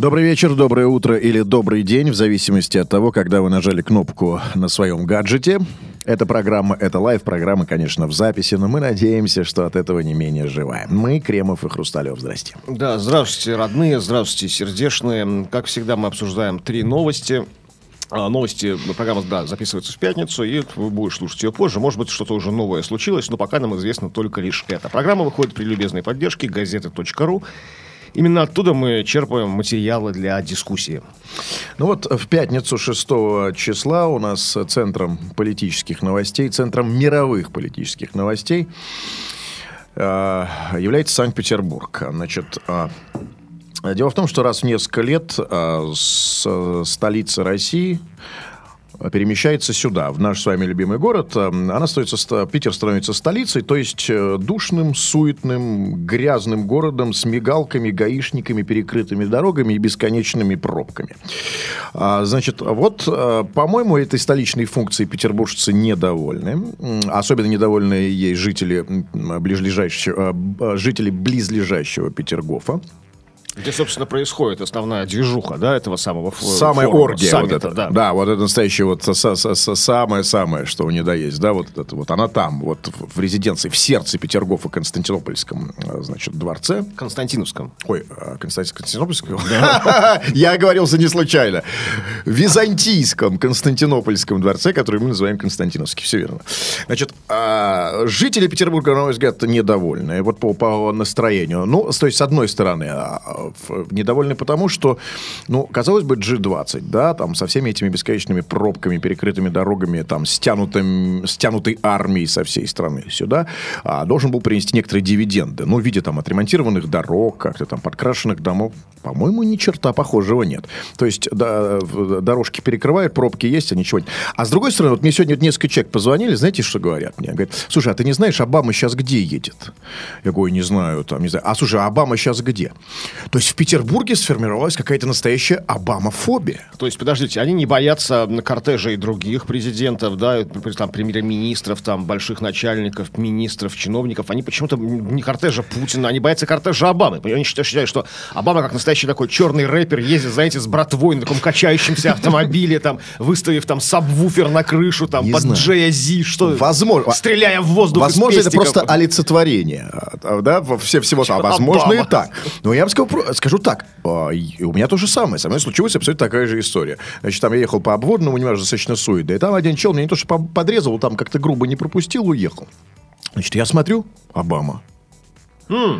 Добрый вечер, доброе утро или добрый день, в зависимости от того, когда вы нажали кнопку на своем гаджете. Эта программа, это live программа, конечно, в записи, но мы надеемся, что от этого не менее живая. Мы, Кремов и Хрусталев, здрасте. Да, здравствуйте, родные, здравствуйте, сердечные. Как всегда, мы обсуждаем три новости. А, Новости, ну, программа, да, записывается в пятницу, и вы будете слушать ее позже. Может быть, что-то уже новое случилось, но пока нам известно только лишь это. Программа выходит при любезной поддержке газеты.ру. Именно оттуда мы черпаем материалы для дискуссии. Ну вот в пятницу 6 числа у нас центром политических новостей, центром мировых политических новостей э, является Санкт-Петербург. Значит, э, дело в том, что раз в несколько лет э, с столицы России перемещается сюда, в наш с вами любимый город. Она становится, Питер становится столицей, то есть э, душным, суетным, грязным городом с мигалками, гаишниками, перекрытыми дорогами и бесконечными пробками. А, значит, вот, э, по-моему, этой столичной функции петербуржцы недовольны. Особенно недовольны ей жители близлежащего, э, жители близлежащего Петергофа. Где, собственно, происходит основная движуха, да, этого самого Самая форума, оргия саммита, вот это. да. Да. вот это настоящее вот самое-самое, что у нее да есть, да, вот это вот. Она там, вот в резиденции, в сердце Петергофа, Константинопольском, значит, дворце. Константиновском. Ой, а, Константин Константинопольском? Я оговорился не случайно. Византийском Константинопольском дворце, который мы называем Константиновский. Все верно. Значит, а, жители Петербурга, на мой взгляд, недовольны. Вот по, по настроению. Ну, то есть, с одной стороны, а, недовольны потому, что, ну, казалось бы, G20, да, там со всеми этими бесконечными пробками, перекрытыми дорогами, там, стянутым, стянутой армией со всей страны сюда, а, должен был принести некоторые дивиденды. Ну, в виде там отремонтированных дорог, как-то там подкрашенных домов. По-моему, ни черта похожего нет. То есть да, дорожки перекрывают, пробки есть, а ничего нет. А с другой стороны, вот мне сегодня несколько человек позвонили, знаете, что говорят мне? Говорят, слушай, а ты не знаешь, Обама сейчас где едет? Я говорю, не знаю, там, не знаю. А слушай, а Обама сейчас где? То есть в Петербурге сформировалась какая-то настоящая Обамофобия. То есть, подождите, они не боятся кортежей других президентов, да, там, премьер-министров, там, больших начальников, министров, чиновников. Они почему-то не кортежа Путина, они боятся кортежа Обамы. Они считают, что Обама, как настоящий такой черный рэпер, ездит, знаете, с братвой на таком качающемся автомобиле, там, выставив там сабвуфер на крышу, там, Не под знаю. Джей-Зи, что, Возможно. стреляя в воздух Возможно, это просто олицетворение. а, Да, все, всего. А возможно, Обама. и так. Но я вам скажу, так. а, У меня то же самое. Со мной случилась абсолютно такая же история. Значит, там я ехал по обводному, немножко достаточно суетно. И там один чел меня не то, что по- подрезал, там как-то грубо не пропустил, уехал. Значит, я смотрю, Обама.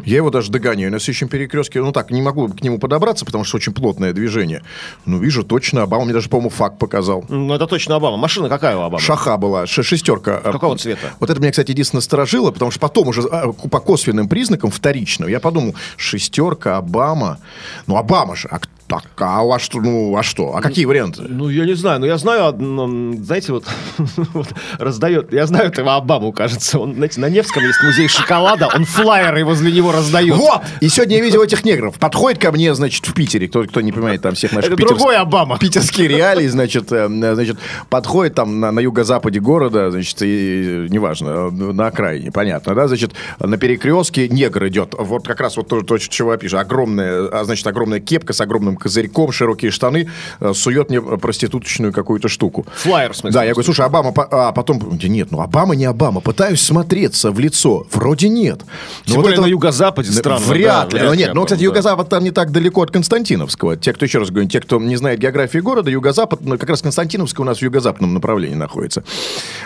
Я его даже догоняю на следующем перекрестке. Ну так, не могу к нему подобраться, потому что очень плотное движение. Ну, вижу, точно Обама. Мне даже, по-моему, факт показал. Ну, это точно Обама. Машина какая у Обамы? Шаха была, шестерка. Какого цвета? Вот это меня, кстати, единственное сторожило, потому что потом уже а, по косвенным признакам вторично я подумал, шестерка, Обама. Ну, Обама же. А, к- так, а, а что? Ну, а что? А какие варианты? Ну, я не знаю, но я знаю, одно, знаете, вот, вот раздает, я знаю этого Обаму, кажется, он, знаете, на Невском есть музей шоколада, он флайеры возле него раздает. Вот! И сегодня я видел этих негров. Подходит ко мне, значит, в Питере. Кто, кто не понимает там всех наших Это питерс- другой Обама. питерские реалии, значит, э, значит, подходит там на, на юго-западе города, значит, и, неважно, на окраине, понятно, да, значит, на перекрестке негр идет, вот как раз вот то, то чего я пишу, огромная, а, значит, огромная кепка с огромным козырьком, широкие штаны, э, сует мне проституточную какую-то штуку. Флайер, в смысле. Да, я говорю, слушай, Обама, а потом, нет, ну Обама не Обама, пытаюсь смотреться в лицо, вроде нет. Ну, Тем вот более это- на юго-западе странно. Вряд да, ли. Но нет, ну, Обама, кстати, да. юго-запад там не так далеко от Константиновского. Те, кто, еще раз говорю, те, кто не знает географии города, юго-запад, ну, как раз Константиновское у нас в юго-западном направлении находится.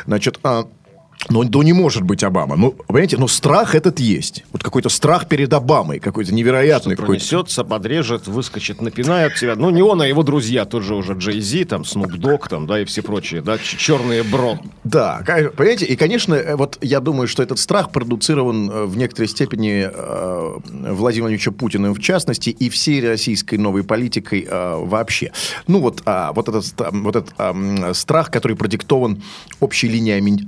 Значит, а, Ну, ну, не может быть Обама. Ну, понимаете, но страх этот есть. Вот какой-то страх перед Обамой, какой-то невероятный. какой-то. Пронесется, подрежет, выскочит, напинает тебя. Ну, не он, а его друзья. Тот же уже Джей Зи, там, Снуп Дог, там, да, и все прочие, да, черные бро. Да, понимаете, и, конечно, э, вот я думаю, что этот страх продуцирован э, в некоторой степени э, Владимиром Владимировичем Путиным в частности и всей российской новой политикой э, вообще. Ну вот, а, вот этот, вот этот ам, страх, который продиктован общей линией ами-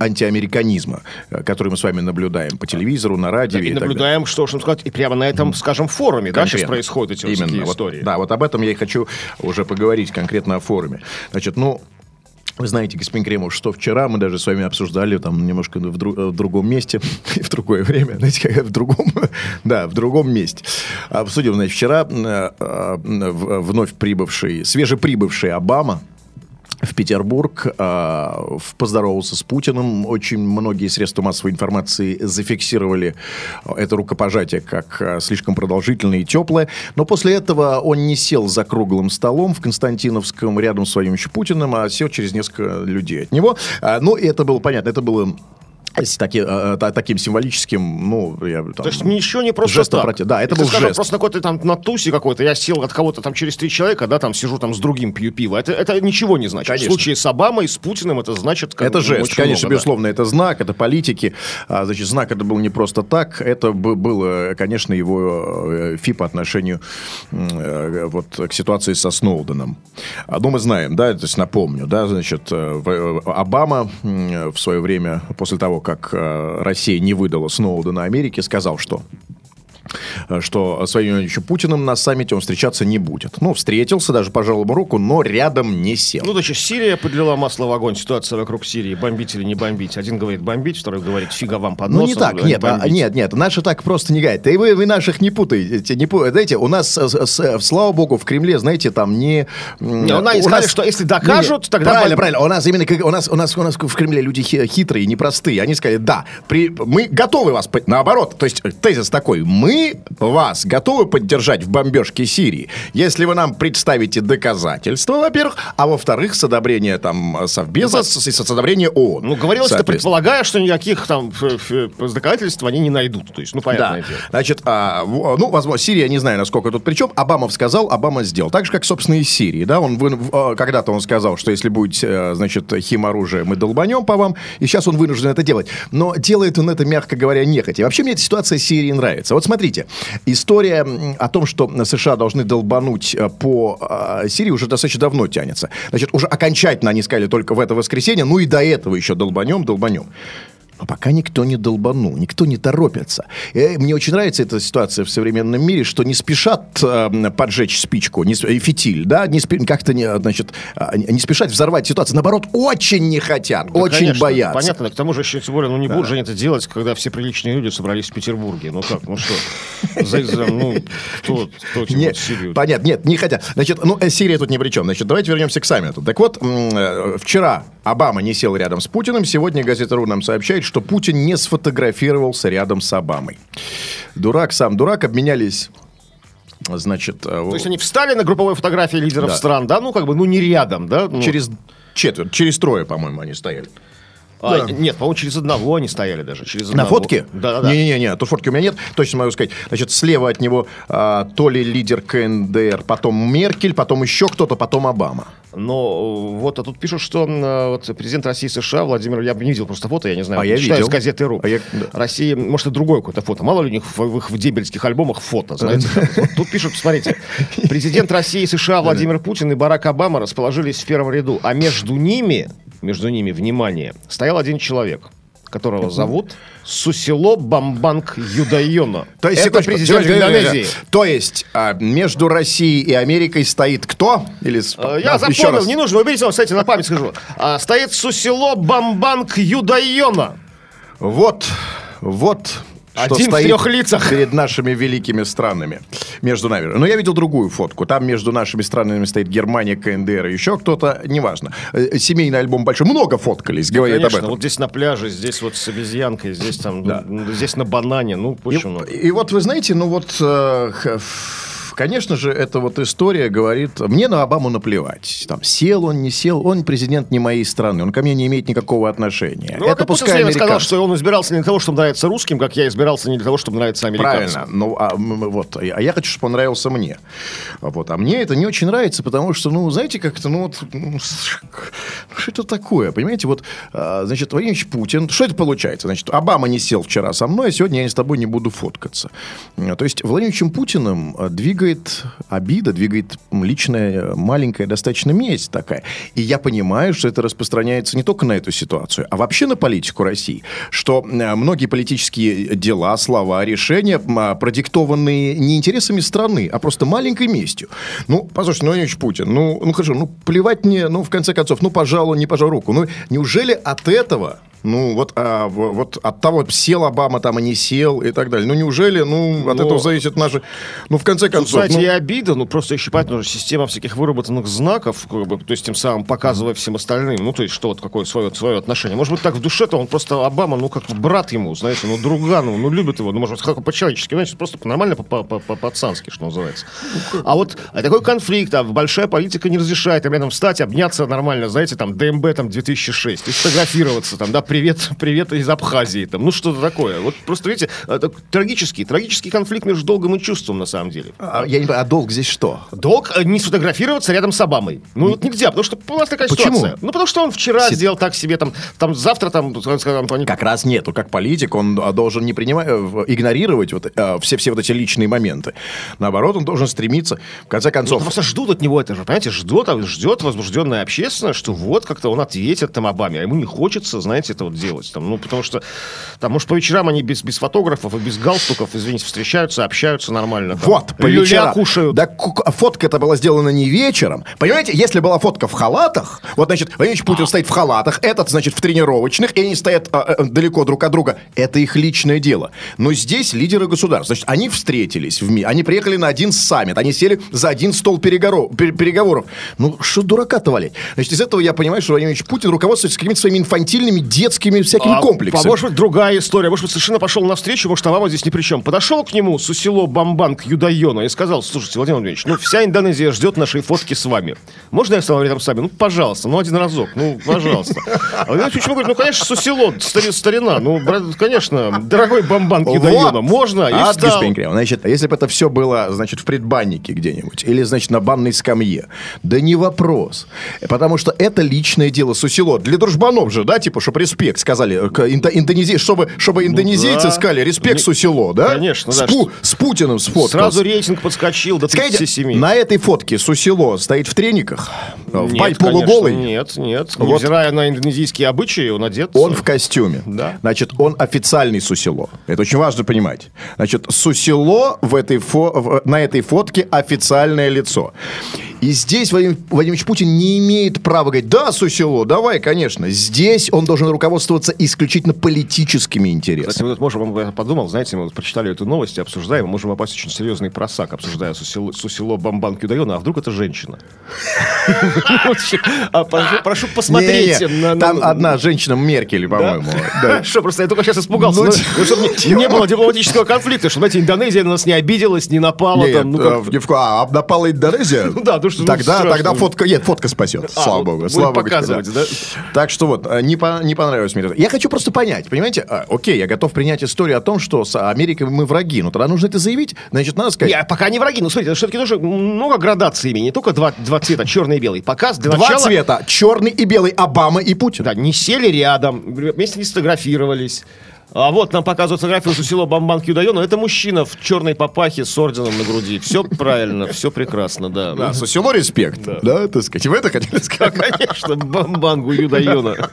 механизма, э, который мы с вами наблюдаем по телевизору, на радио. И и далее. наблюдаем, что уж сказать, и прямо на этом, скажем, форуме, да, сейчас Конкретно. происходят эти Именно. Вот, истории. да, вот об этом я и хочу уже поговорить конкретно о форуме. Значит, ну, вы знаете, господин Кремов, что вчера мы даже с вами обсуждали там немножко в, дру- в другом месте, в другое время, знаете, как в другом, да, в другом месте. Обсудим, значит, вчера э, э, вновь прибывший, свежеприбывший Обама, в Петербург, э, поздоровался с Путиным. Очень многие средства массовой информации зафиксировали это рукопожатие как э, слишком продолжительное и теплое. Но после этого он не сел за круглым столом в Константиновском рядом с Владимиром Путиным, а сел через несколько людей от него. А, Ну, и это было понятно, это было с таки- э, та- таким символическим, ну, я там, То есть ничего не просто жестом так. проти- Да, это Если, был скажем, жест. просто на какой-то там на тусе какой-то, я сел от кого-то там через три человека, да, там сижу там с другим, пью пиво. Это, это ничего не значит. Конечно. В случае с Обамой, с Путиным это значит... как Это жест, конечно, много, да. безусловно, это знак, это политики. А, значит, знак это был не просто так, это бы- было, конечно, его э, фи по отношению э, вот, к ситуации со Сноуденом. А, Ну, мы знаем, да, то есть напомню, да, значит, э, э, Обама в свое время, после того, как э, Россия не выдала Сноудена Америке, сказал, что что с Владимиром Владимировичем Путиным на саммите он встречаться не будет. Ну, встретился, даже пожал ему руку, но рядом не сел. Ну, значит, Сирия подлила масло в огонь. Ситуация вокруг Сирии. Бомбить или не бомбить. Один говорит бомбить, второй говорит фига вам под Ну, носом. не так, нет, а, нет, нет, наши так просто не гает. И вы, вы наших не путаете, не пу- знаете, у нас, э, с- с- слава богу, в Кремле, знаете, там не... Не, у нас сказали, что если докажут, Не, тогда Правильно, правильно, у нас именно, как- у нас, у нас, у нас в Кремле люди хи- хитрые, непростые, они сказали, да, при, мы готовы вас, наоборот, то есть э, тезис такой, мы вас готовы поддержать в бомбежке Сирии, если вы нам представите доказательства, во-первых, а во-вторых, с одобрения там Совбеза, с, с- с одобрения ООН. Ну, говорилось это, предполагая, что никаких там доказательств они не найдут. То есть, ну, понятное Да. дело. Значит, а, ну, возможно, Сирия, не знаю, насколько тут причем. Обамов сказал, Обама сделал. Так же, как, собственно, и Сирии. Да? Он, вы- а, когда-то он сказал, что если будет, э, значит, химоружие, мы долбанем по вам. И сейчас он вынужден это делать. Но делает он это, мягко говоря, нехотя. Вообще, мне эта ситуация Сирии нравится. Вот смотрите, история о том, что США должны долбануть э, по э, Сирии уже достаточно давно тянется. Значит, уже окончательно они сказали только в это воскресенье, ну и до этого еще долбанем, долбанем. Но пока никто не долбанул, никто не торопится. И мне очень нравится эта ситуация в современном мире, что не спешат э, поджечь спичку, не, э, фитиль, да, не спе- как-то не, значит, а, не спешат взорвать ситуацию. Наоборот, очень не хотят, Да, очень конечно, боятся. Понятно, к тому же еще тем более, ну не будут же это делать, когда все приличные люди собрались в Петербурге. Ну как, ну что? За- за- ну, кто, кто тем Не, более Сирию? понятно, нет, не хотят. Значит, ну, э, Сирия тут ни при чем. Значит, давайте вернемся к саммиту. Так вот, э, вчера Обама не сел рядом с Путиным. Сегодня газета «Ру» нам сообщает, что Путин не сфотографировался рядом с Обамой. Дурак сам дурак, обменялись, значит... э, То есть они встали на групповой фотографии лидеров Да. стран, да, ну как бы, ну не рядом, да? Ну, через четверть, через трое, по-моему, они стояли. А, да. Нет, по-моему, через одного они стояли даже. Через На одного. фотке? Да-да-да. Не-не-не, тут фотки у меня нет, точно могу сказать. Значит, слева от него а, то ли лидер КНДР, потом Меркель, потом еще кто-то, потом Обама. Но э, вот, а тут пишут, что э, вот президент России и США Владимир, я бы не видел просто фото, я не знаю, А я читаю видел. с газеты РУ. А я- да. России, может, и другое какое-то фото. Мало ли у них в, в их в дембельских альбомах фото, знаете. Вот тут пишут, смотрите, президент России и США Владимир Путин и Барак Обама расположились в первом ряду, а между ними, между ними, внимание, стоял один человек, которого зовут Сусило Бамбанг Юдайона. То есть, Это президент Индонезии. То есть, а, между Россией и Америкой стоит кто? Или Э, Я еще запомнил, не нужно, уберите его, кстати, на память скажу. А, стоит Сусило Бамбанг Юдайона. Вот, вот. Что Один в стоит трех лицах. Перед нашими великими странами. Между нами. Но я видел другую фотку. Там между нашими странами стоит Германия, КНДР и еще кто-то. Неважно. Э, Семейный альбом большой. Много фоткались, говорит об Конечно, этом. вот здесь на пляже, здесь вот с обезьянкой, здесь там, Да. ну, здесь на банане, ну, И, очень много. и вот вы знаете, ну вот, э, конечно же, эта вот история говорит, мне на Обаму наплевать. Там сел он, не сел, он президент не моей страны, он ко мне не имеет никакого отношения. Ну, Это а Путин пускай все время сказал, что он избирался не для того, чтобы нравиться русским, как я избирался не для того, чтобы нравиться американцам. Правильно. Ну, а, вот, а я хочу, чтобы он нравился мне. Вот. А мне это не очень нравится, потому что, ну, знаете, как-то, ну, вот, ну, с- что это такое, понимаете? Вот, а, значит, Владимир Ильич Путин, что это получается? Значит, Обама не сел вчера со мной, а сегодня я с тобой не буду фоткаться. А, То есть, Владимиром Ильичем Путиным а, двигает обида, двигает личная маленькая достаточно месть такая. И я понимаю, что это распространяется не только на эту ситуацию, а вообще на политику России, что э, многие политические дела, слова, решения а, продиктованные не интересами страны, а просто маленькой местью. Ну, послушайте, ну, Владимирович Путин, ну, ну хорошо, ну, плевать мне, ну, в конце концов, ну, пожалуй, не пожал руку. Ну, неужели от этого ну, вот, а, вот от того, сел Обама там, а не сел и так далее. Ну, неужели, ну, от Но... этого зависит наши... Ну, в конце концов... Знаете, ну... и обида, ну, просто еще понятно, ну, система всяких выработанных знаков, как бы, то есть тем самым показывая всем остальным, ну, то есть что вот какое свое, свое отношение. Может быть, так в душе-то он просто Обама, ну, как брат ему, знаете, ну, друга, ну, ну любит его, ну, может, как по-человечески, знаете, просто нормально по-пацански, что называется. А вот а такой конфликт, а большая политика не разрешает им рядом встать, обняться нормально, знаете, там, ДМБ, там, 2006, и сфотографироваться, там, да, привет, привет из Абхазии, там, ну что-то такое. Вот просто, видите, это трагический, трагический конфликт между долгом и чувством, на самом деле. А, я не понимаю, а долг здесь что? Долг э, не сфотографироваться рядом с Обамой. Ну, вот нельзя, потому что у нас такая Почему? ситуация. Ну, потому что он вчера Си... сделал так себе, там, там завтра, там, там, они... Как раз нету, как политик, он а, должен не принимать, э, игнорировать вот, э, все, все вот эти личные моменты. Наоборот, он должен стремиться, в конце концов... Ну, просто ждут от него это же, понимаете, ждет, ждет возбужденная общественность, что вот как-то он ответит там Обаме, а ему не хочется, знаете, это вот делать. Там, ну, потому что, там, может, по вечерам они без, без фотографов и без галстуков, извините, встречаются, общаются нормально. Там, вот, по вечерам. кушают. Да, фотка это была сделана не вечером. Понимаете, если была фотка в халатах, вот, значит, Владимир Путин а. стоит в халатах, этот, значит, в тренировочных, и они стоят а, а, далеко друг от друга. Это их личное дело. Но здесь лидеры государств, значит, они встретились в МИ, они приехали на один саммит, они сели за один стол переговоров. переговоров. Ну, что дурака-то валять? Значит, из этого я понимаю, что Владимир Путин руководствуется какими-то своими инфантильными детскими всякими а, комплексами. А может быть, другая история. Может быть, совершенно пошел навстречу, может, Авама здесь ни при чем. Подошел к нему Сусило Бамбанг Юдайона и сказал, слушайте, Владимир Владимирович, ну, вся Индонезия ждет нашей фотки с вами. Можно я стану рядом с вами? Ну, пожалуйста, ну, один разок, ну, пожалуйста. А Владимир почему говорит, ну, конечно, Сусило, стари, старина, ну, брат, конечно, дорогой Бамбанг Юдайона, можно? И встал. Значит, если бы это все было, значит, в предбаннике где-нибудь, или, значит, на банной скамье, да не вопрос. Потому что это личное дело Сусило. Для дружбанов же, да, типа, чтобы респект сказали, индонезии, чтобы, чтобы ну индонезийцы ну, да. сказали респект Сусило, да? Конечно, с, да. Пу, с Путиным сфоткался. Сразу рейтинг подскочил до 37. Скажите, на этой фотке Сусило стоит в трениках? В нет, полуголый? Нет, нет. Вот. Невзирая на индонезийские обычаи, он одет. Он в костюме. Да. Значит, он официальный Сусило. Это очень важно понимать. Значит, Сусило в этой фо... на этой фотке официальное лицо. И здесь Владимир Владимирович Путин не имеет права говорить, да, Сусило, давай, конечно. Здесь он должен руководствоваться исключительно политическими интересами. Кстати, мы тут можем, я подумал, знаете, мы вот прочитали эту новость и обсуждаем, мы можем попасть в очень серьезный просак, обсуждая Сусило, Сусило Бамбан Кюдайона, а вдруг это женщина? А прошу посмотреть. Там одна женщина Меркель, по-моему. Что, просто я только сейчас испугался. Ну, ну, чтобы не было дипломатического конфликта, что, знаете, Индонезия на нас не обиделась, не напала. Ну, э, а напала Индонезия? Ну да, ну, тогда, тогда фотка, нет, фотка спасет, а, слава богу. Слава показывать, да. Так что вот, э, не, по, не понравилось мне это. Я хочу просто понять, понимаете, а, окей, я готов принять историю о том, что с Америкой мы враги, но тогда нужно это заявить, значит, надо сказать... Я пока не враги, ну смотрите, все-таки тоже много градаций имени, не только два, два цвета, черный и белый. Пока для Два начала... цвета, черный и белый, Обама и Путин. Да, не сели рядом, вместе не сфотографировались. А вот нам показывают фотографию Сусило Бамбан Кюдайона. Это мужчина в черной папахе с орденом на груди. Все правильно, все прекрасно, да. Да, Сусило респект. Да, так сказать. Вы это хотели сказать? Конечно, Бамбангу Юдайона.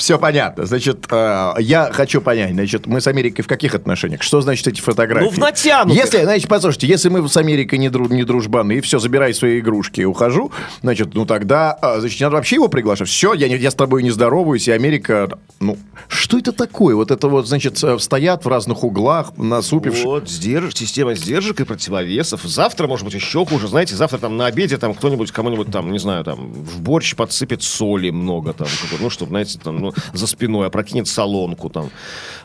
Все понятно. Значит, э, я хочу понять, значит, мы с Америкой в каких отношениях? Что значит эти фотографии? Ну, в натянутых. Если, значит, послушайте, если мы с Америкой не, дру, не дружбаны, и все, забирай свои игрушки и ухожу, значит, ну тогда, а, значит, надо вообще его приглашать. Все, я, я с тобой не здороваюсь, и Америка, ну, что это такое? Вот это вот, значит, э, стоят в разных углах, насупившись. Вот, сдерж, система сдержек и противовесов. Завтра, может быть, еще хуже. Знаете, завтра там на обеде там кто-нибудь кому-нибудь там, не знаю, там в борщ подсыпет соли много там, ну, чтобы, знаете, там, ну, за спиной, опрокинет солонку там.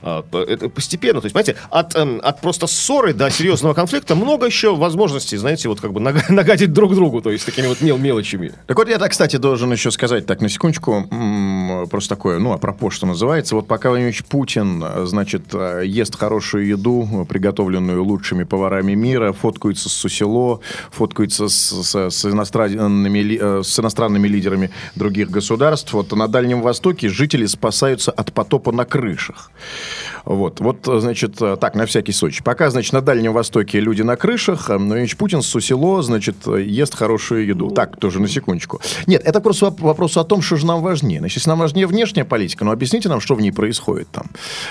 А, это постепенно, то есть, понимаете, от, эм, от просто ссоры до серьезного конфликта много еще возможностей, знаете, вот как бы нагадить друг другу, то есть такими вот мел мелочами. Так вот я так, кстати, должен еще сказать, так, на секундочку, просто такое, ну, апропо, что называется, вот пока Владимир Путин, значит, ест хорошую еду, приготовленную лучшими поварами мира, фоткается с Сусело, фоткается с, с, с, иностранными, э, с иностранными лидерами других государств, вот на Дальнем Востоке жители спасаются от потопа на крышах. Вот, вот, значит, так, на всякий случай. Пока, значит, на Дальнем Востоке люди на крышах, а Владимирович Путин с Сусело, значит, ест хорошую еду. Так, тоже на секундочку. Нет, это просто вопрос о том, что же нам важнее. Значит, если нам важнее внешняя политика, ну, объясните нам, что в ней происходит там.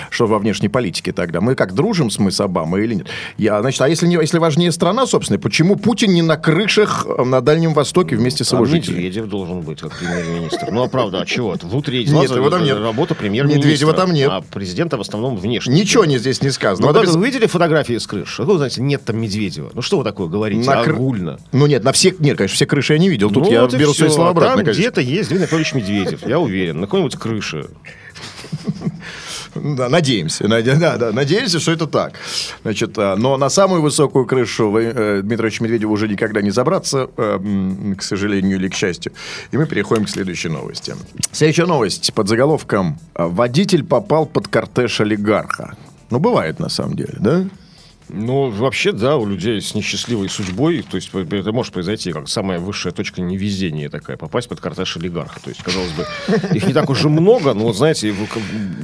Что во внешней политике тогда. Мы как, дружим с мы с Обамой или нет? Я, значит, а если, не, если важнее страна, собственно, почему Путин не на крышах на Дальнем Востоке вместе с его а жителями? Медведев должен быть как премьер-министр. Ну, а правда, а чего? Внутри нет, его там нет. работа премьер-министра. Медведева там нет. А президента в основном внешне. Ничего не здесь не сказано. Ну, вот вы видели фотографии с крыш? Вы знаете, нет там Медведева. Ну, что вы такое говорите? На огульно. Ну, нет, на все, нет, конечно, все крыши я не видел. Тут ну, я вот беру свои слова обратно. Там где-то есть Дмитрий Анатольевич Медведев, я уверен, на какой-нибудь крыше. Да, надеемся. Да, да, надеемся, что это так. Значит, а, но на самую высокую крышу э, Дмитриевичу Медведеву уже никогда не забраться, э, к сожалению или к счастью. И мы переходим к следующей новости. Следующая новость под заголовком «Водитель попал под кортеж олигарха». Ну, бывает на самом деле, да? Ну, вообще, да, у людей с несчастливой судьбой, то есть это может произойти как самая высшая точка невезения такая, попасть под кортеж олигарха. То есть, казалось бы, их не так уже много, но, вот знаете,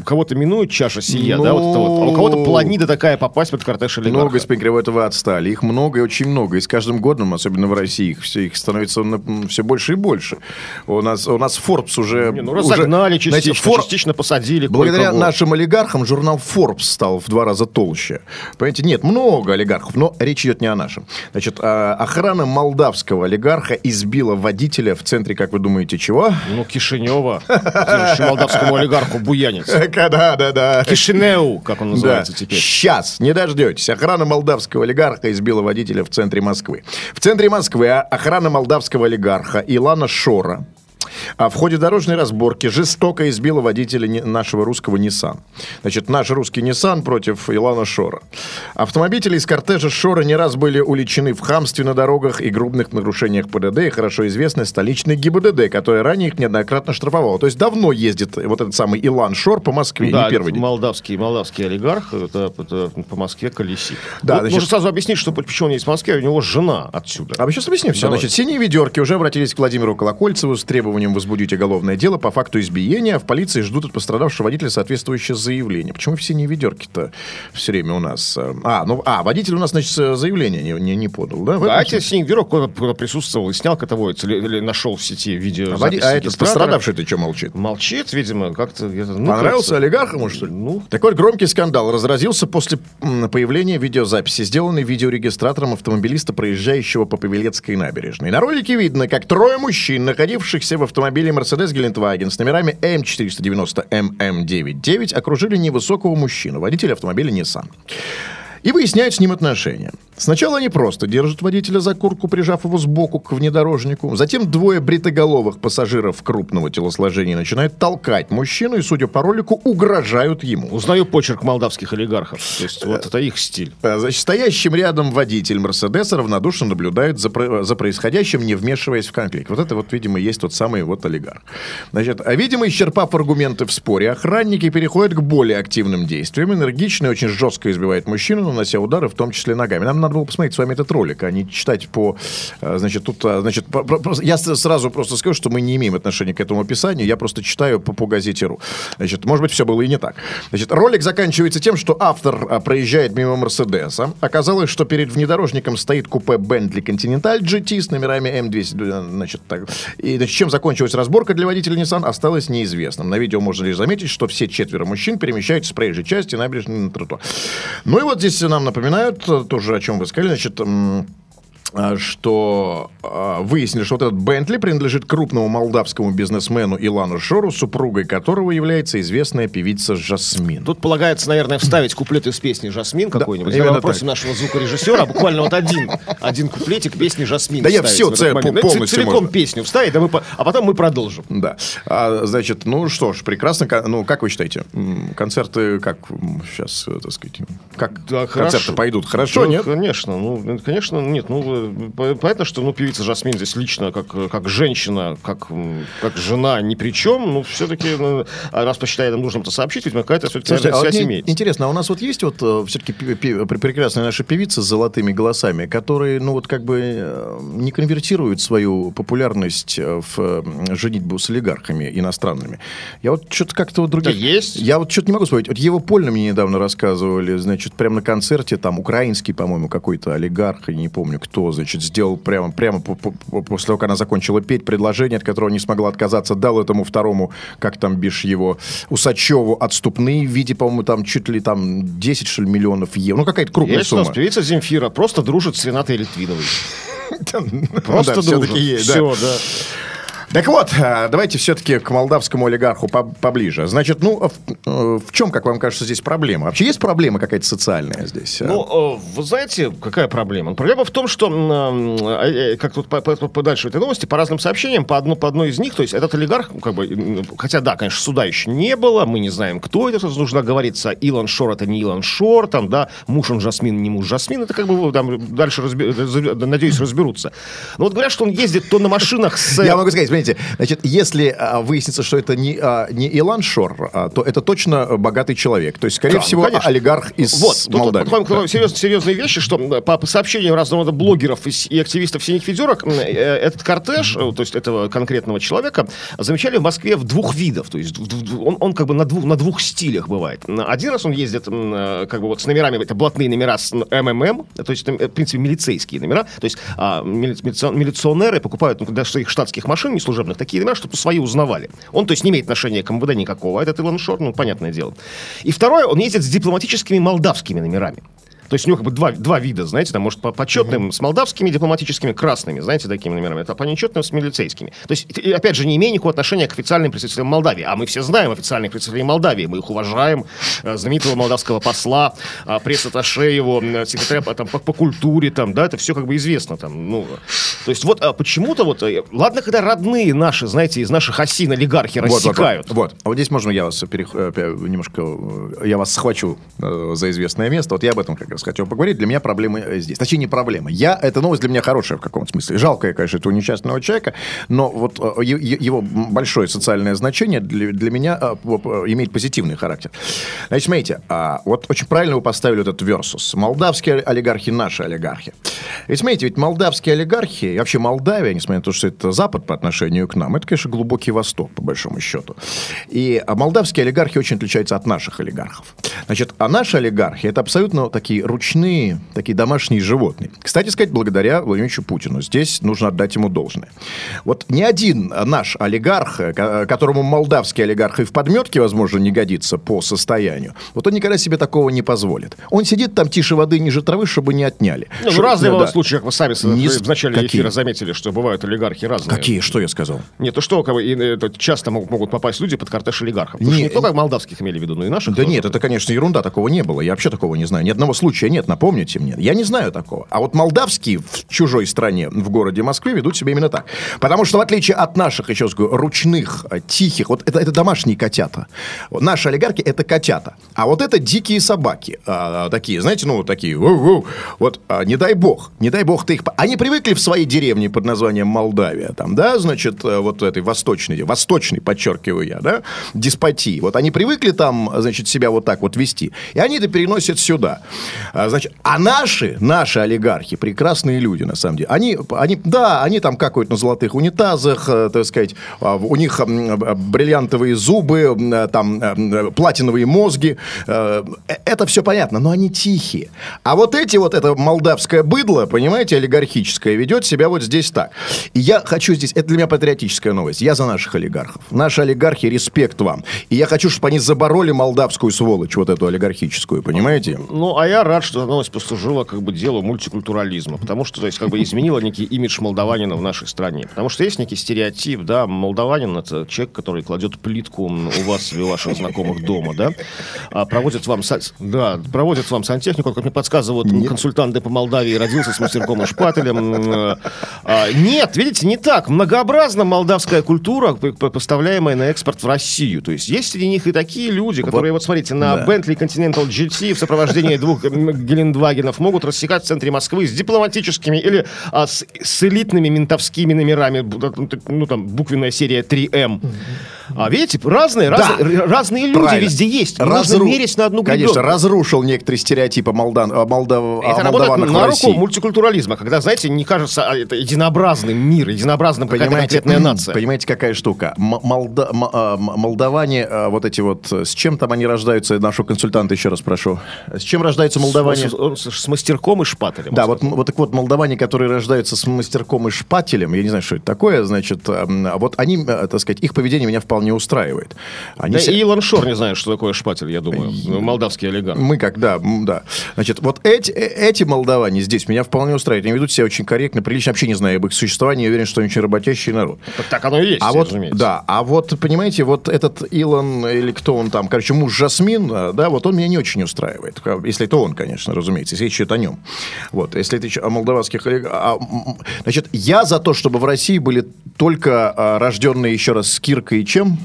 кого-то минует чаша сия, да, вот это вот, а у кого-то планида такая попасть под кортеж олигарха. Ну, господин Кривой, это вы отстали. Их много и очень много. И с каждым годом, особенно в России, их, все, их становится все больше и больше. У нас, у нас Forbes уже... Не, ну, разогнали уже, частично, знаете, Фор... частично посадили. Благодаря нашим олигархам журнал Forbes стал в два раза толще. Понимаете, нет, много олигархов, но речь идет не о нашем. Значит, а, охрана молдавского олигарха избила водителя в центре, как вы думаете, чего? Ну, Кишинева. молдавскому олигарху буянец. Да, да, да. Кишинеу, как он называется теперь. Сейчас, не дождетесь. Охрана молдавского олигарха избила водителя в центре Москвы. В центре Москвы охрана молдавского олигарха Илана Шора а в ходе дорожной разборки жестоко избила водителя нашего русского Nissan. Значит, наш русский Nissan против Илана Шора. Автомобили из кортежа Шора не раз были уличены в хамстве на дорогах и грубных нарушениях ПДД, и хорошо известный столичный ГИБДД, который ранее их неоднократно штрафовал. То есть давно ездит вот этот самый Илан Шор по Москве, да, не первый день. молдавский, молдавский олигарх, это, это по Москве колесит. Да, вот, значит... Нужно сразу объяснить, что почему он есть в Москве, у него жена отсюда. А сейчас объясним все. Давай. Значит, синие ведерки уже обратились к Владимиру Колокольцеву с требованием возбудить уголовное дело по факту избиения, а в полиции ждут от пострадавшего водителя соответствующее заявление. Почему все не ведерки-то все время у нас? Э, а, ну, а, водитель у нас, значит, заявление не, не, не подал, да? Да, эти синий ведерок присутствовал и снял котоводец, или, или нашел в сети видео. А, води... а этот пострадавший-то что молчит? Молчит, видимо, как-то. Ну, Понравился олигархам, что ли? Ну. Такой громкий скандал разразился после появления видеозаписи, сделанной видеорегистратором автомобилиста, проезжающего по Павелецкой набережной. На ролике видно, как трое мужчин, находившихся в автомобиле Mercedes Гелендваген с номерами М490 ММ99 окружили невысокого мужчину, водителя автомобиля Nissan и выясняют с ним отношения. Сначала они просто держат водителя за куртку, прижав его сбоку к внедорожнику. Затем двое бритоголовых пассажиров крупного телосложения начинают толкать мужчину и, судя по ролику, угрожают ему. Узнаю почерк молдавских олигархов. То есть вот это их стиль. Э, значит, стоящим рядом водитель Мерседеса равнодушно наблюдает за, за происходящим, не вмешиваясь в конфликт. Вот это вот, видимо, есть тот самый вот олигарх. Значит, а, видимо, исчерпав аргументы в споре, охранники переходят к более активным действиям. Энергично и очень жестко избивает мужчину, нанося удары, в том числе ногами. Нам надо было посмотреть с вами этот ролик, а не читать по... Э, значит, тут... Э, значит, я сразу просто скажу, что мы не имеем отношения к этому описанию, я просто читаю по, по газете РУ. Значит, может быть, все было и не так. Значит, ролик заканчивается тем, что автор э, проезжает мимо Мерседеса. Оказалось, что перед внедорожником стоит купе Bentley Continental GT с номерами М200. Значит, так. И значит, чем закончилась разборка для водителя Nissan, осталось неизвестным. На видео можно лишь заметить, что все четверо мужчин перемещаются с проезжей части набережной на тротуар. Ну и вот здесь нам напоминают тоже, о чем вы сказали, значит, что а, выяснили, что вот этот Бентли принадлежит крупному молдавскому бизнесмену Илану Шору, супругой которого является известная певица Жасмин. Тут полагается, наверное, вставить куплет из песни Жасмин какой-нибудь. Да, мы просим нашего звукорежиссера буквально вот один, один куплетик песни Жасмин Да я все цел, полностью Целиком песню вставить, а, а потом мы продолжим. Да. А, значит, ну что ж, прекрасно. Ну, как вы считаете, концерты, как сейчас, так сказать, как концерты пойдут? Хорошо, нет? Конечно. Ну, конечно, нет. Ну, э, понятно, что, ну, певица Жасмин здесь лично, как, как женщина, как, как жена, ни при чем, ну, все-таки, ну, раз посчитает нужным это сообщить, видимо, какая-то все-таки Слушайте, а вот связь имеется. интересно, а у нас вот есть вот все-таки прекрасные наши певицы с золотыми голосами, которые, ну вот как бы э, не конвертируют свою популярность э, в э, женитьбу с олигархами иностранными. Я вот что-то как-то вот других... Да есть. Я вот что-то не могу вспомнить. Вот Ева Польна мне недавно рассказывали, значит, прямо на концерте, там, украинский, по-моему, какой-то олигарх, я не помню кто, значит, сделал прямо, прямо по- по- по- после того, как она закончила петь, предложение, от которого не смогла отказаться, дал этому второму, как там бишь его, Усачеву отступные в виде, по-моему, там чуть ли там 10, что ли, миллионов евро. Ну, какая-то крупная Есть у нас сумма. певица Земфира, просто дружит с Ренатой Литвиновой. Ну Просто дружит. есть. Все, да. Так вот, а, давайте все-таки к молдавскому олигарху по- поближе. Значит, ну, в, э, в чем, как вам кажется, здесь проблема? Вообще есть проблема какая-то социальная здесь? Ну, э, вы знаете, какая проблема? Проблема в том, что, э, э, как тут по- по- по- дальше в этой новости, по разным сообщениям, по, одну, по одной из них, то есть этот олигарх, ну, как бы, хотя, да, конечно, суда еще не было, мы не знаем, кто это, нужно говориться, Илон Шор это не Илон Шор, там, да, муж он Жасмин, не муж Жасмин, это как бы там дальше, разби- надеюсь, разберутся. Но вот говорят, что он ездит то на машинах с... Я могу сказать, смотрите, значит, если а, выяснится, что это не, а, не Илон Шор, а, то это точно богатый человек. То есть, скорее Да, ну, всего, конечно. олигарх из Вот, Молдавии. тут, тут серьез- серьезные вещи, что по, сообщениям разного рода блогеров и, и активистов синих ведерок, э, этот кортеж, э, то есть этого конкретного человека, замечали в Москве в двух видах. То есть он, он как бы на двух, на двух стилях бывает. Один раз он ездит э, как бы вот с номерами, это блатные номера с МММ, то есть в принципе, милицейские номера. То есть а, мили- милицион- милиционеры покупают ну, для своих штатских машин, неслужебных, такие номера, чтобы свои узнавали. Он, то есть, не имеет отношения к МВД никакого, а этот Илон Шор, ну, понятное дело. И второе, он ездит с дипломатическими молдавскими номерами. То есть у него как бы два, два вида, знаете, там, может, по почетным с молдавскими дипломатическими красными, знаете, такими номерами, это по нечетным с милицейскими. То есть, и, опять же, не имея никакого отношения к официальным представителям Молдавии. А мы все знаем официальных представителей Молдавии, мы их уважаем, э, знаменитого молдавского посла, э, пресс-атташе его, м, секретаря по, там, по, по культуре, там, да, это все как бы известно. Там, ну, то есть вот а почему-то вот, э, ладно, когда родные наши, знаете, из наших осин олигархи Вот, вот, рассекают. Вот, вот. А вот здесь можно я вас перех- э, пе- немножко, э, я вас схвачу э, за известное место. Вот я об этом как раз хотел поговорить. Для меня проблемы э, здесь. Точнее, не проблема. Я, эта новость для меня хорошая в каком-то смысле. Жалкая, конечно, этого несчастного человека, но вот э, его большое социальное значение для, для меня э, имеет позитивный характер. Значит, смотрите, а, вот очень правильно вы поставили этот версус. Молдавские олигархи, наши олигархи. Ведь смотрите, ведь молдавские олигархи, и вообще Молдавия, несмотря на то, что это Запад по отношению к нам, это, конечно, глубокий Восток, по большому счету. И а, молдавские олигархи очень отличаются от наших олигархов. Значит, а наши олигархи, это абсолютно такие ручные, такие домашние животные. Кстати сказать, благодаря Владимиру Ильичу Путину. Здесь нужно отдать ему должное. Вот ни один наш олигарх, э, ко- которому молдавский олигарх и в подметке, возможно, не годится по состоянию, вот он никогда себе такого не позволит. Он сидит там тише воды, ниже травы, чтобы не отняли. Ну, Что- разные бывают да. случаи, как вы сами Не в начале какие? эфира заметили, что бывают олигархи разные. Какие? Что я сказал? Нет, то что, как бы, и, э, это часто могут, попасть люди под кортеж олигархов. Не- не только молдавских имели в виду, но и наших. Да тоже. нет, это, конечно, ерунда, такого не было. Я вообще такого не знаю. Ни одного случая нет, напомните мне. Я не знаю такого. А вот молдавские в чужой стране, в городе Москве, ведут себя именно так. Потому что, в отличие от наших, еще раз говорю, ручных, э, тихих, вот это, это домашние котята. Вот наши олигархи – это котята. А вот это дикие собаки. А, такие, знаете, ну, такие, «Воу-воу». вот, а, не дай бог, не дай бог ты их... Они привыкли в своей деревне под названием Молдавия, там, да, значит, э, вот этой восточной, восточной, подчеркиваю я, да, деспотии. Вот они привыкли там, значит, себя вот так вот вести. И они это переносят сюда. А, значит, а наши, наши олигархи, прекрасные люди, на самом деле, они, они да, они там какают на золотых унитазах, э, так сказать, а, у них э, бриллиантовые зубы, э, там, платиновые мозги. Это все понятно, но они тихие. А вот эти вот, это молдавское быдло, понимаете, олигархическое, ведет себя вот здесь так. И я хочу здесь, это для меня патриотическая новость, я за наших олигархов. Наши олигархи, респект вам. И я хочу, чтобы они забороли молдавскую сволочь, вот эту олигархическую, понимаете? Ну, а я рад, что эта новость послужила как бы делу мультикультурализма, потому что, то есть, как бы изменила некий имидж молдаванина в нашей стране. Потому что есть некий стереотип, да, молдаванин это человек, который кладет плитку у вас или у ваших знакомых дома, да, а проводит вам, да, проводит вам сантехнику, как мне подсказывают консультанты по Молдавии, родился с мастерком и шпателем. э, а, Нет, видите, не так. Многообразна молдавская культура, поставляемая на экспорт в Россию. То есть есть среди них и такие люди, которые, вот, смотрите, на да. Bentley Continental GT в сопровождении двух Гелендвагенов могут рассекать в центре Москвы с дипломатическими или а, с, с элитными ментовскими номерами, ну там буквенная серия 3М. А видите, разные, разные, разные люди Правильно. везде есть. Не Разру- Нужно мерить на одну Конечно, гребенку. разрушил некоторые стереотипы молдан... а, молдав... Это работает на руку мультикультурализма, когда, знаете, не кажется а, это единообразным мир, единообразным какая-то конкретная нация. Понимаете, какая штука? М- молда- м- молдаване, а, вот эти вот, э, с чем там они рождаются? Нашу консультанта еще раз прошу. С чем рождаются молдаване? С, с- с мастерком и шпателем. Да, вот, вот так вот, молдаване, которые рождаются с мастерком и шпателем, я не знаю, что это такое, значит, а вот они, э, так сказать, их поведение меня вполне устраивает. Они Да се- и Илон Шор не знает, что такое шпатель, я думаю. Молдавский олигарх. Мы как, да, да. Значит, вот эти, э- эти молдаване здесь меня вполне устраивают. Они ведут себя очень корректно, прилично. Вообще не знаю об их существовании. Я уверен, что они очень работящий народ. Так, так оно и есть, А вот, разумеется. да, а вот, понимаете, вот этот Илон, или кто он там, короче, муж Жасмин, э, да, вот он меня не очень устраивает. Если это он, конечно, разумеется, если речь идет о нем. Вот, если это о молдаванских... олиг- а, значит, я за то, чтобы в России были только а, рожденные, еще раз, с Киркой и чем?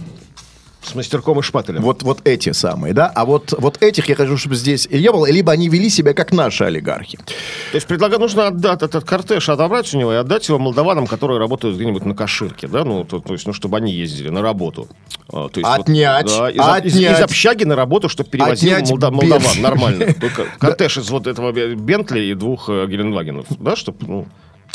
С мастерком и шпателем. Вот, вот эти самые, да? А вот, вот этих я хочу, чтобы здесь не было, либо они вели себя как наши олигархи. То есть предлагаю, нужно отдать этот кортеж, отобрать у него и отдать его молдаванам, которые работают где-нибудь на Каширке, да, ну, то, то есть, ну, чтобы они ездили на работу. А, то есть, Отнять, да, из, из- отнять. из общаги на работу, чтобы перевозил Отнять молда- молдаван нормально. Только кортеж из вот этого Бентли и двух э, Гелендвагенов, да, чтобы, ну...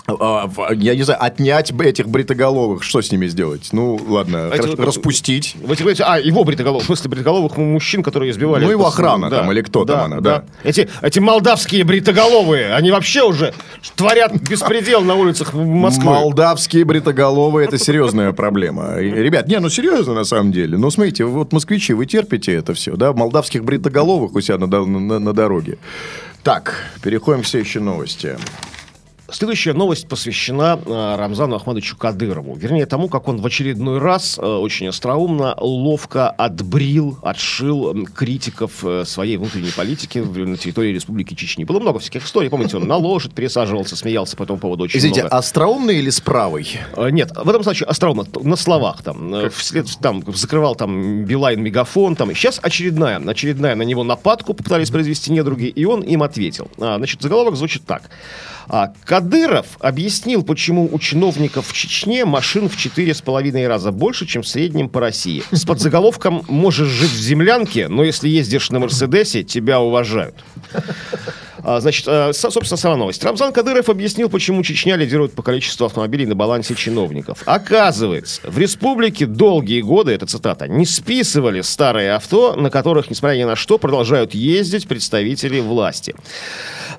А, в- Я не знаю, отнять этих бритоголовых, что с ними сделать? Ну, ладно, Эти хорошо, вот- распустить. Тебе говорите, а, его бритоголовых, в смысле бритоголовых мужчин, которые избивали. Ну, его охрана там, или кто там она, да. Эти, эти молдавские бритоголовые, они вообще уже творят беспредел на улицах Москвы. Молдавские бритоголовые это серьезная проблема. Ребят, не, ну серьезно на самом деле. Ну, смотрите, вот москвичи, вы терпите это все, да? Молдавских бритоголовых у себя на, на- на дороге. Так, переходим к следующей новости. Следующая новость посвящена э, Рамзану Ахмадовичу Кадырову. Вернее, тому, как он в очередной раз э, очень остроумно, ловко отбрил, отшил критиков э, своей внутренней политики в- на территории Республики Чечни. Было много всяких историй. Помните, он на лошадь пересаживался, смеялся по этому поводу очень Извините, много. остроумный или с правой? Э, Нет, в этом случае остроумно, на словах там, э, вслед, там, закрывал там Билайн мегафон, там, сейчас очередная, очередная на него нападку попытались произвести недруги, и он им ответил. А, значит, заголовок звучит так. А, Кадыров объяснил, почему у чиновников в Чечне машин в четыре с половиной раза больше, чем в среднем по России. С подзаголовком «Можешь жить в землянке, но если ездишь на Мерседесе, тебя уважают». А, Значит, э, со- собственно, сама новость. Рамзан Кадыров объяснил, почему Чечня лидирует по количеству автомобилей на балансе чиновников. Оказывается, в республике долгие годы, это цитата, не списывали старые авто, на которых, несмотря ни на что, продолжают ездить представители власти.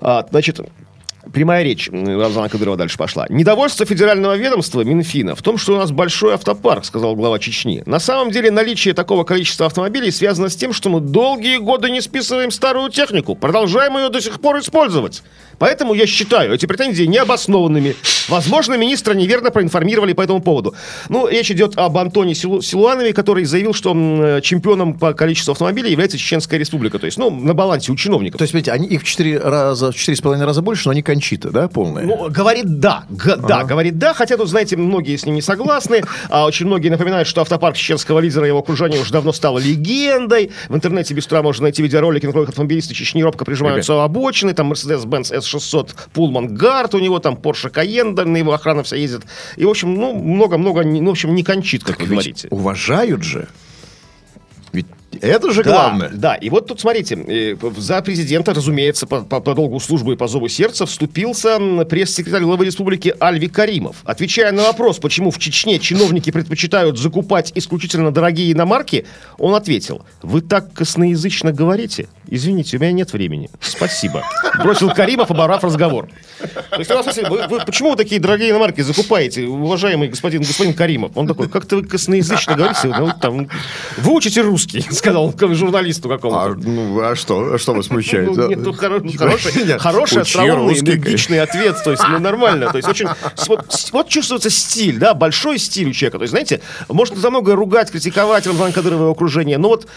А, Значит, Прямая речь Рамзана Кадырова дальше пошла. Недовольство федерального ведомства Минфина в том, что у нас большой автопарк, сказал глава Чечни. На самом деле наличие такого количества автомобилей связано с тем, что мы долгие годы не списываем старую технику, продолжаем ее до сих пор использовать. Поэтому я считаю эти претензии необоснованными. Возможно, министра неверно проинформировали по этому поводу. Ну, речь идет об Антоне Силу- Силуанове, который заявил, что м, чемпионом по количеству автомобилей является Чеченская республика. То есть, ну, на балансе у чиновников. То есть, смотрите, они, их в четыре раза, в четыре с половиной раза больше, но они кончита, да, полная? Ну, говорит да. Г- Да, говорит да. Хотя тут, знаете, многие с ним не согласны. А очень многие напоминают, что автопарк чеченского лидера и его окружения уже давно стал легендой. В интернете без труда можно найти видеоролики, на которых автомобилисты Чечни робко прижимаются у обочины. Там Mercedes-Benz S600 Pullman Guard у него, там Porsche Cayenne, на его охрана вся ездит. И, в общем, ну, много-много, ну, в общем, не кончит, как вы Ведь говорите. уважают же. Это же Да, главное. Да, и вот тут смотрите, э, за президента, разумеется, по, по- по долгу службы и по зову сердца вступился пресс-секретарь главы республики Альви Каримов. Отвечая на вопрос, почему в Чечне чиновники предпочитают закупать исключительно дорогие иномарки, он ответил, вы так косноязычно говорите, извините, у меня нет времени, спасибо. Бросил Каримов, оборвав разговор. То есть, у нас, вы, вы почему вы такие дорогие иномарки закупаете, уважаемый господин, господин Каримов? Он такой, как-то вы косноязычно говорите, ну, там, выучите русский, сказал он журналисту А, какому-то. ну, а что? А что вас смущает? Ну, нет, ну, хоро- хороший, хороший, остроумный, энергичный ответ, то есть, ну, нормально, то есть, очень, вот, чувствуется стиль, да, большой стиль у человека, то есть, знаете, можно за многое ругать, критиковать Рамзана Кадырова и его окружение, но вот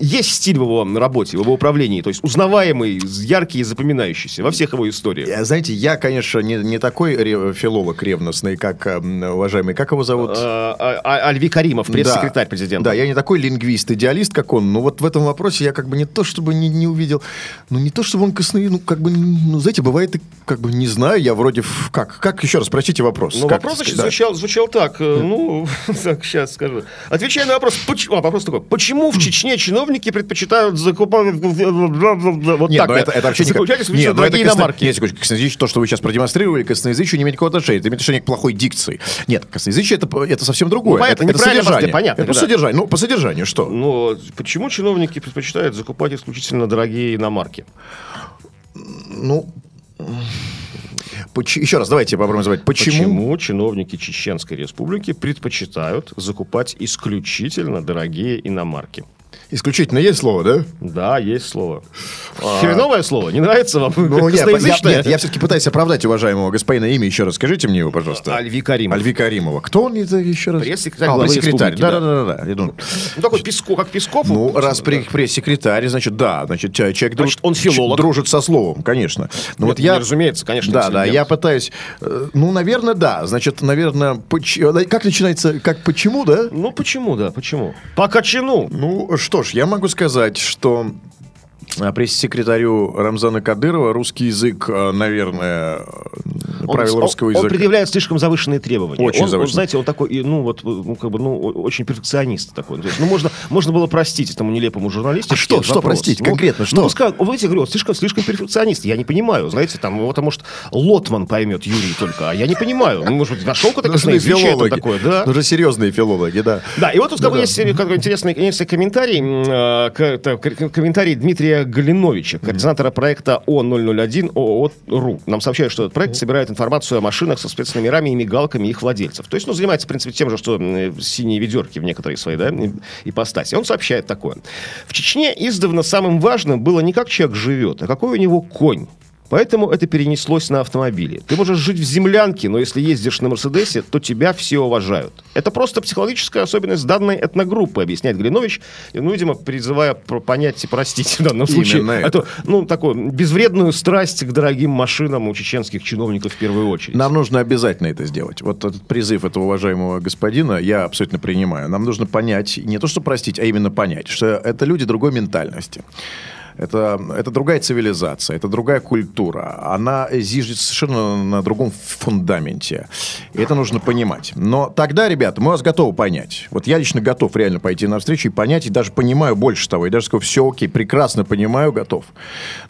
есть стиль в его работе, в его управлении, то есть узнаваемый, яркий и запоминающийся во всех его историях. Я, Знаете, я, конечно, не, не такой филолог ревностный, как м, уважаемый, как его зовут? А, а, а, Альви Каримов, пресс-секретарь Да. президента. Да, я не такой лингвист, идеалист, как он, но вот в этом вопросе я как бы не то, чтобы не, не увидел, ну не то, чтобы он косный, ну как бы, ну знаете, бывает, как бы не знаю, я вроде, в- как, как, еще раз, прочтите вопрос. Ну, Как, вопрос, значит, да. звучал, звучал так. э, Ну, так, сейчас скажу. Отвечая на вопрос, почему, а, вопрос такой, почему в Чечне чиновники предпочитают закупать вот Нет, так? ну это, это вообще никак... Исключительно Нет, ну это дорогие косно- иномарки. Нет, секундочку, косноязычие, то, что вы сейчас продемонстрировали, косноязычие не имеет никакого отношения. Это имеет отношение к плохой дикции. Нет, косноязычие это, это совсем другое. Ну, это, это содержание. понятно, Это по да. содержанию. Ну, по содержанию что? Но почему чиновники предпочитают закупать исключительно дорогие иномарки? Ну, поч- еще раз, давайте попробуем назвать. Почему? Почему чиновники Чеченской Республики предпочитают закупать исключительно дорогие иномарки? Исключительно есть слово, да? Да, есть слово. Хреновое слово? Не нравится вам? А. Ну, нет, я, нет, я все-таки пытаюсь оправдать уважаемого господина имя. Еще раз скажите мне его, пожалуйста. Альви Каримов. Альви Каримова. Кто он это еще раз? Пресс-секретарь А, главы пресс-секретарь. Да-да-да. Я думаю, Ну, такой Песков, как Песков. Ну, раз пресс-секретарь, значит, да, значит, человек друж- Значит, он филолог. дружит со словом, конечно. Ну, Нет, вот я, не разумеется, конечно, Да, да, интеллигент. я пытаюсь, э, ну, наверное, да, значит, наверное, поч- э, как начинается, как почему, да? Ну, почему, да, почему? По качану. Ну, что ж, я могу сказать, что пресс-секретарю Рамзана Кадырова русский язык, э, наверное, э, Он- правила он- русского Он языка. предъявляет слишком завышенные требования. Очень он, он, завышенные. знаете, он такой, ну, вот, ну, как бы, ну, очень перфекционист такой. Есть, ну, можно, можно было простить этому нелепому журналисту. А что- что простить? Конкретно что? Ну, пускай, вы эти говорю, он слишком, слишком перфекционист. Я не понимаю, знаете, там, вот, а может, Лотман поймет Юрий только, а я не понимаю. Ну, может быть, нашел какое-то филологи. такое, да? Нужны серьезные филологи, да. Да, и вот тут бы Да-да. есть э, интересный, интересный комментарий, комментарий Дмитрия Галиновича, координатора проекта О001 ООО.ру. Нам сообщают, что этот проект собирает информацию о машинах со спецномерами и мигалками их владельцев. То есть, ну, занимается, в принципе, тем же, что м, синие ведерки в некоторые свои, да, ипостаси. Он сообщает такое. В Чечне издавна самым важным было не как человек живет, а какой у него конь. Поэтому это перенеслось на автомобили. Ты можешь жить в землянке, но если ездишь на Мерседесе, то тебя все уважают. Это просто психологическая особенность данной этногруппы, объясняет Глинович, ну, видимо, призывая понять и простить в данном случае Именно это. эту, ну, такую безвредную страсть к дорогим машинам у чеченских чиновников в первую очередь. Нам нужно обязательно это сделать. Вот этот призыв этого уважаемого господина я абсолютно принимаю. Нам нужно понять, не то что простить, а именно понять, что это люди другой ментальности. Это, это другая цивилизация, это другая культура. Она зиждется совершенно на другом фундаменте. И это нужно понимать. Но тогда, ребята, мы вас готовы понять. Вот я лично готов реально пойти навстречу и понять, и даже понимаю больше того. И даже скажу, все окей, прекрасно понимаю, готов.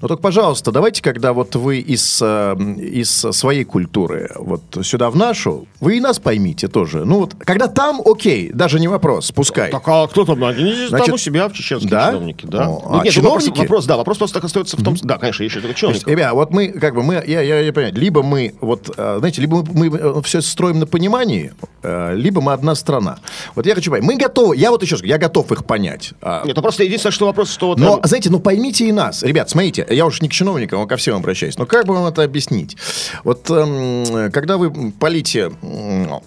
Но только, пожалуйста, давайте, когда вот вы из, э, из своей культуры вот сюда в нашу, вы и нас поймите тоже. Ну вот, когда там, окей, даже не вопрос, пускай. Так а кто там? Они Значит, там у себя, в чеченские да? чиновники, да. О, Ну, а нет, ну, вопрос- чиновники? Вопрос, да, вопрос просто так остается в том... Да, конечно, еще только чиновников. Ребят, вот мы, как бы, мы, я, я, я понимаю, либо мы, вот, э, знаете, либо мы, все строим на понимании, э, либо мы одна страна. Вот я хочу понять, мы готовы, я вот еще раз я готов их понять. А, Нет, ну просто единственное, что вопрос, что вот... Но, э, знаете, ну поймите и нас. Ребят, смотрите, я уж не к чиновникам, а ко всем обращаюсь. Но как бы вам это объяснить? Вот эм, когда вы полите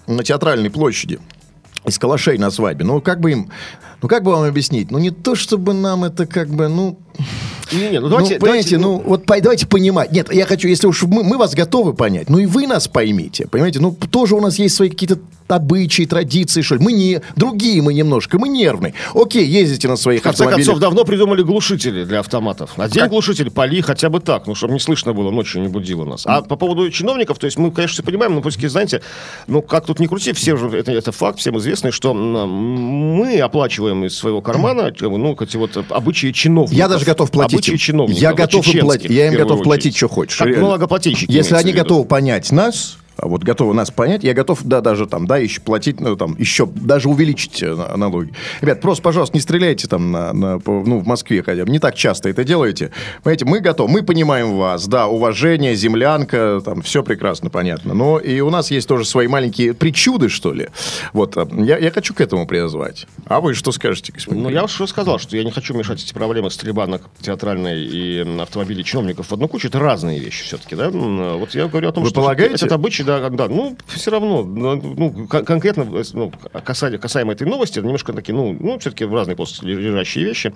на театральной площади из калашей на свадьбе, ну как бы им, ну как бы вам объяснить? Ну не то, чтобы нам это как бы, ну... Не, не, ну давайте... ну, понимаете, давайте, ну, вот по- давайте понимать. Нет, я хочу, если уж мы, мы вас готовы понять, ну и вы нас поймите, понимаете? Ну, тоже у нас есть свои какие-то обычаи, традиции, что ли. Мы не... Другие мы немножко, мы нервные. Окей, ездите на своих В конце автомобилях. концов, давно придумали глушители для автоматов. Надень глушитель, пали хотя бы так, ну, чтобы не слышно было, ночью не будило нас. А по поводу чиновников, то есть мы, конечно, все понимаем, но пусть, знаете, ну, как тут ни крути, все же, это, это факт, всем известный, что мы оплачиваем из своего кармана, ну, эти вот обычаи чиновников. Я даже готов платить Обычаи им. чиновников. Я готов им платить. Я им готов платить, что хочешь. Как Реально. налогоплательщики. Если они готовы понять нас, вот готовы нас понять, я готов, да, даже там, да, еще платить, ну, там, еще даже увеличить э, на- налоги. Ребят, просто, пожалуйста, не стреляйте там, на, на- ну, в Москве хотя бы. Не так часто это делаете. Понимаете, мы готовы, мы понимаем вас, да, уважение, землянка, там, все прекрасно, понятно. Но и у нас есть тоже свои маленькие причуды, что ли. Вот, э, я, я хочу к этому призвать. А вы что скажете, господин? Ну, я уж уже сказал, что я не хочу мешать эти проблемы стрельба на театральной и м, автомобиле чиновников в одну кучу. Это разные вещи все-таки, да? Вот я говорю о том, Вы что полагаете? этот обычай да, да, ну, все равно, ну, кон- конкретно ну, касаемо, касаемо этой новости, немножко такие, ну, ну все-таки в разные после лежащие вещи.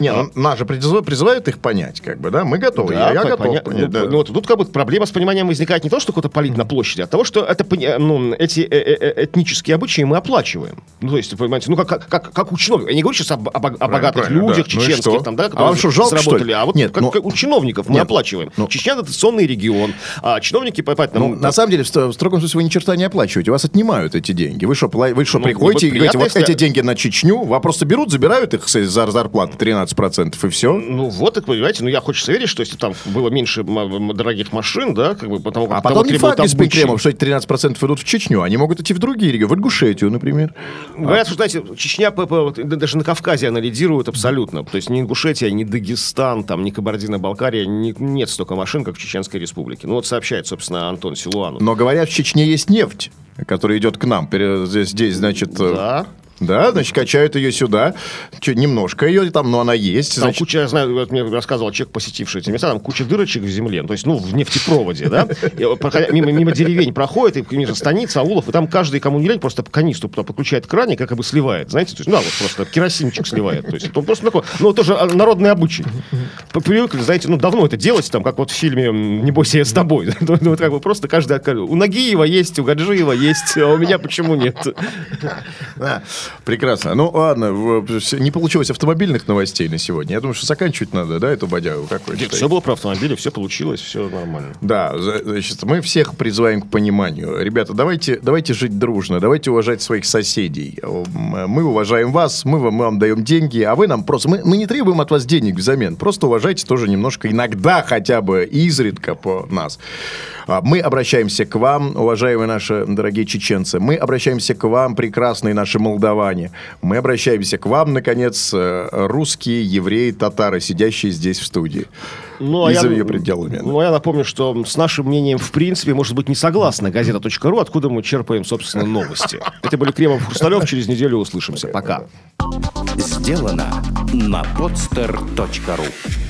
Не, ну, нас же призыв- призывают их понять, как бы, да? Мы готовы, я, я по- готов поня- понять, ну, да. ну, вот тут как бы проблема с пониманием возникает не то, что кто-то палит на площади, а того, что это, ну, эти э- э- э- этнические обычаи мы оплачиваем. Ну, то есть, понимаете, ну, как, как, как, у чиновников. Я не говорю сейчас об, об- о богатых правильно, людях, да. Ну чеченских, что? там, да, А которые вам что, жалко, что сработали, ли? а вот Нет, как, ну- как у чиновников мы Нет, оплачиваем. ну- Чечня – дотационный регион, а чиновники, поэтому... Ну, на самом деле, в ст- в строгом смысле, вы ни черта не оплачиваете. У вас отнимают эти деньги. Вы что, вы что Ну, приходите и говорите, вот эти деньги на Чечню, вас просто берут, забирают их за зарплаты 13%, и все. Ну вот, так понимаете, ну я хочется верить, что если там было меньше дорогих машин, да, как бы потому как А потом не факт, господин обычаи. Кремов, что эти 13% идут в Чечню. Они могут идти в другие регионы, в Ингушетию, например. Говорят, что, знаете, Чечня даже на Кавказе она лидирует абсолютно. То есть ни Ингушетия, ни Дагестан, там, ни Кабардино-Балкария, ни- нет столько машин, как в Чеченской Республике. Ну вот сообщает, собственно, Антон Силуанов. Но говорят, в Чечне есть нефть, которая идет к нам. Здесь, здесь значит... э, Да. Да, значит, качают ее сюда. Чё, немножко ее там, но она есть. Там Значит, куча, я знаю, мне рассказывал человек, посетивший эти места, там куча дырочек в земле, то есть, ну, в нефтепроводе, да, мимо, мимо деревень проходит, и мимо станиц, аулов, и там каждый, кому не лень, просто по канистру туда подключает кране, как бы сливает, знаете, то есть, ну, вот просто керосинчик сливает, то есть, это просто такой, ну, тоже а, народный обычай. Привыкли, знаете, ну, давно это делать, там, как вот в фильме «Не бойся, я с тобой», Ну, вот как бы просто каждый, у Нагиева есть, у Гаджиева есть, а у меня почему нет? Да, прекрасно. Ну, ладно, не получилось автомобильных новостей на сегодня. Я думаю, что заканчивать надо, да, эту бодягу? Как вы Нет, все было про автомобили, все получилось, все нормально. Да, значит, мы всех призываем к пониманию. Ребята, давайте, давайте жить дружно, давайте уважать своих соседей. Мы уважаем вас, мы вам, мы вам даем деньги, а вы нам просто... Мы, мы не требуем от вас денег взамен, просто уважайте тоже немножко, иногда хотя бы, изредка по нас. А, Мы обращаемся к вам, уважаемые наши дорогие чеченцы. Мы обращаемся к вам, прекрасные наши молдаване. Мы обращаемся к вам, наконец, э, русские, евреи, татары, сидящие здесь в студии. Ну, И а за я, ее пределами. ну, а я напомню, что с нашим мнением, в принципе, может быть не согласна газета.ру, откуда мы черпаем, собственно, новости. Это были Кремов Хрусталев. Через неделю услышимся. Пока. Сделано на podster.ru